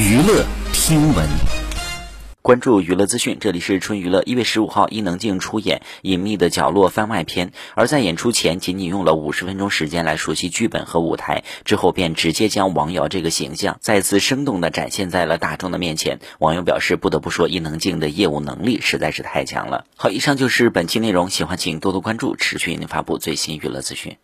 娱乐听闻，关注娱乐资讯。这里是春娱乐，一月十五号伊能静出演《隐秘的角落》番外篇。而在演出前，仅仅用了五十分钟时间来熟悉剧本和舞台，之后便直接将王瑶这个形象再次生动地展现在了大众的面前。网友表示，不得不说伊能静的业务能力实在是太强了。好，以上就是本期内容，喜欢请多多关注，持续为您发布最新娱乐资讯。